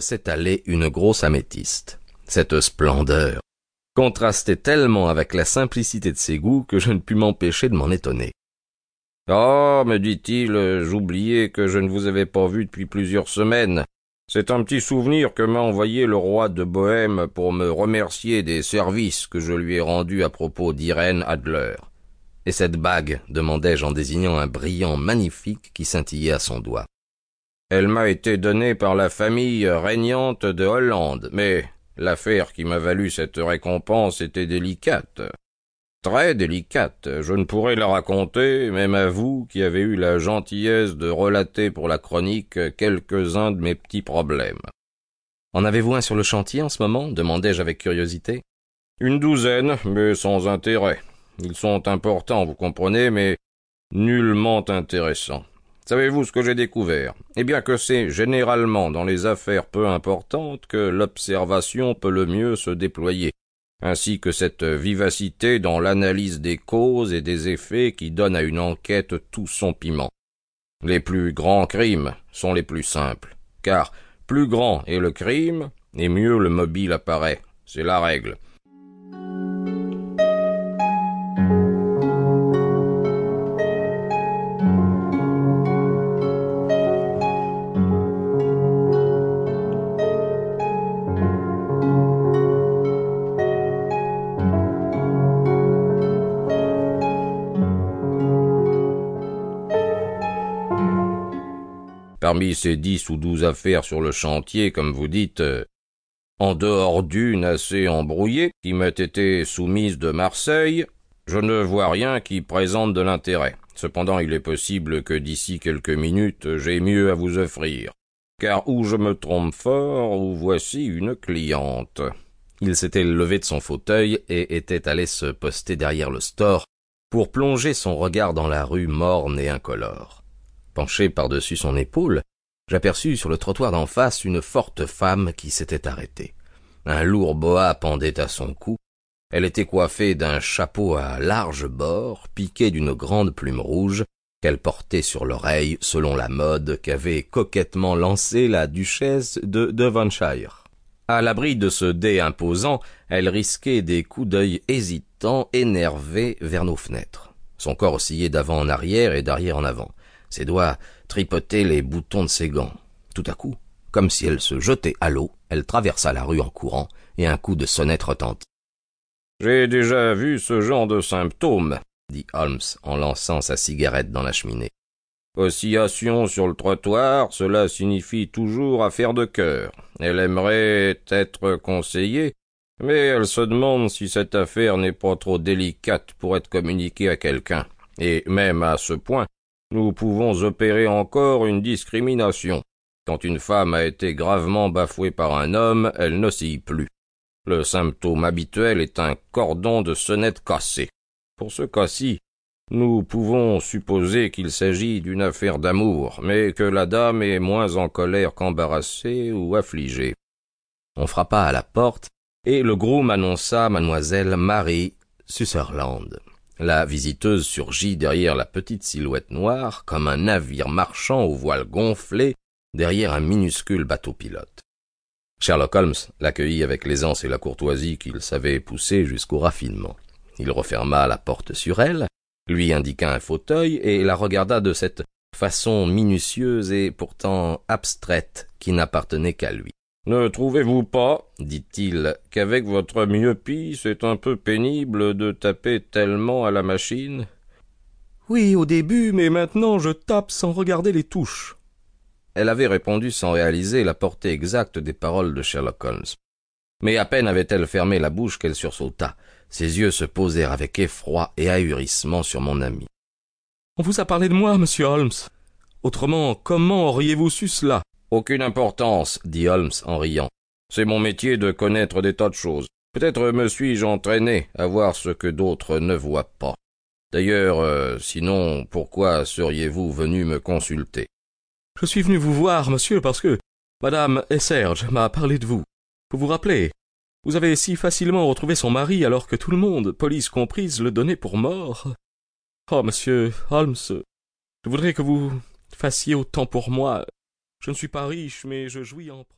s'étalait une grosse améthyste. Cette splendeur contrastait tellement avec la simplicité de ses goûts que je ne pus m'empêcher de m'en étonner. Ah, me dit-il, j'oubliais que je ne vous avais pas vu depuis plusieurs semaines. C'est un petit souvenir que m'a envoyé le roi de Bohême pour me remercier des services que je lui ai rendus à propos d'Irène Adler. Et cette bague demandai-je en désignant un brillant magnifique qui scintillait à son doigt. Elle m'a été donnée par la famille régnante de Hollande, mais l'affaire qui m'a valu cette récompense était délicate. Très délicate. Je ne pourrais la raconter, même à vous qui avez eu la gentillesse de relater pour la chronique quelques-uns de mes petits problèmes. En avez-vous un sur le chantier en ce moment? demandai-je avec curiosité. Une douzaine, mais sans intérêt. Ils sont importants, vous comprenez, mais nullement intéressants. Savez-vous ce que j'ai découvert? Eh bien que c'est généralement dans les affaires peu importantes que l'observation peut le mieux se déployer, ainsi que cette vivacité dans l'analyse des causes et des effets qui donne à une enquête tout son piment. Les plus grands crimes sont les plus simples, car plus grand est le crime, et mieux le mobile apparaît. C'est la règle. Parmi ces dix ou douze affaires sur le chantier, comme vous dites, euh, en dehors d'une assez embrouillée qui m'a été soumise de Marseille, je ne vois rien qui présente de l'intérêt. Cependant, il est possible que d'ici quelques minutes j'ai mieux à vous offrir. Car ou je me trompe fort, ou voici une cliente. Il s'était levé de son fauteuil et était allé se poster derrière le store pour plonger son regard dans la rue morne et incolore. Penché par-dessus son épaule, j'aperçus sur le trottoir d'en face une forte femme qui s'était arrêtée. Un lourd boa pendait à son cou. Elle était coiffée d'un chapeau à large bord, piqué d'une grande plume rouge, qu'elle portait sur l'oreille selon la mode qu'avait coquettement lancée la duchesse de Devonshire. À l'abri de ce dé imposant, elle risquait des coups d'œil hésitants, énervés vers nos fenêtres. Son corps oscillait d'avant en arrière et d'arrière en avant. Ses doigts tripotaient les boutons de ses gants. Tout à coup, comme si elle se jetait à l'eau, elle traversa la rue en courant, et un coup de sonnette retentit. J'ai déjà vu ce genre de symptômes, dit Holmes en lançant sa cigarette dans la cheminée. Oscillation sur le trottoir, cela signifie toujours affaire de cœur. Elle aimerait être conseillée, mais elle se demande si cette affaire n'est pas trop délicate pour être communiquée à quelqu'un. Et même à ce point, nous pouvons opérer encore une discrimination. Quand une femme a été gravement bafouée par un homme, elle n'oscille plus. Le symptôme habituel est un cordon de sonnette cassé. Pour ce cas-ci, nous pouvons supposer qu'il s'agit d'une affaire d'amour, mais que la dame est moins en colère qu'embarrassée ou affligée. On frappa à la porte, et le groom annonça mademoiselle Marie Sutherland. La visiteuse surgit derrière la petite silhouette noire comme un navire marchand aux voiles gonflées derrière un minuscule bateau pilote. Sherlock Holmes l'accueillit avec l'aisance et la courtoisie qu'il savait pousser jusqu'au raffinement. Il referma la porte sur elle, lui indiqua un fauteuil et la regarda de cette façon minutieuse et pourtant abstraite qui n'appartenait qu'à lui. Ne trouvez-vous pas, dit-il, qu'avec votre myopie, c'est un peu pénible de taper tellement à la machine? Oui, au début, mais maintenant je tape sans regarder les touches. Elle avait répondu sans réaliser la portée exacte des paroles de Sherlock Holmes. Mais à peine avait-elle fermé la bouche qu'elle sursauta. Ses yeux se posèrent avec effroi et ahurissement sur mon ami. On vous a parlé de moi, monsieur Holmes. Autrement, comment auriez-vous su cela? Aucune importance, dit Holmes en riant. C'est mon métier de connaître des tas de choses. Peut-être me suis-je entraîné à voir ce que d'autres ne voient pas. D'ailleurs, euh, sinon, pourquoi seriez-vous venu me consulter? Je suis venu vous voir, monsieur, parce que Madame et Serge m'a parlé de vous. Vous vous rappelez? Vous avez si facilement retrouvé son mari alors que tout le monde, police comprise, le donnait pour mort. Oh, monsieur Holmes, je voudrais que vous fassiez autant pour moi je ne suis pas riche, mais je jouis en propre.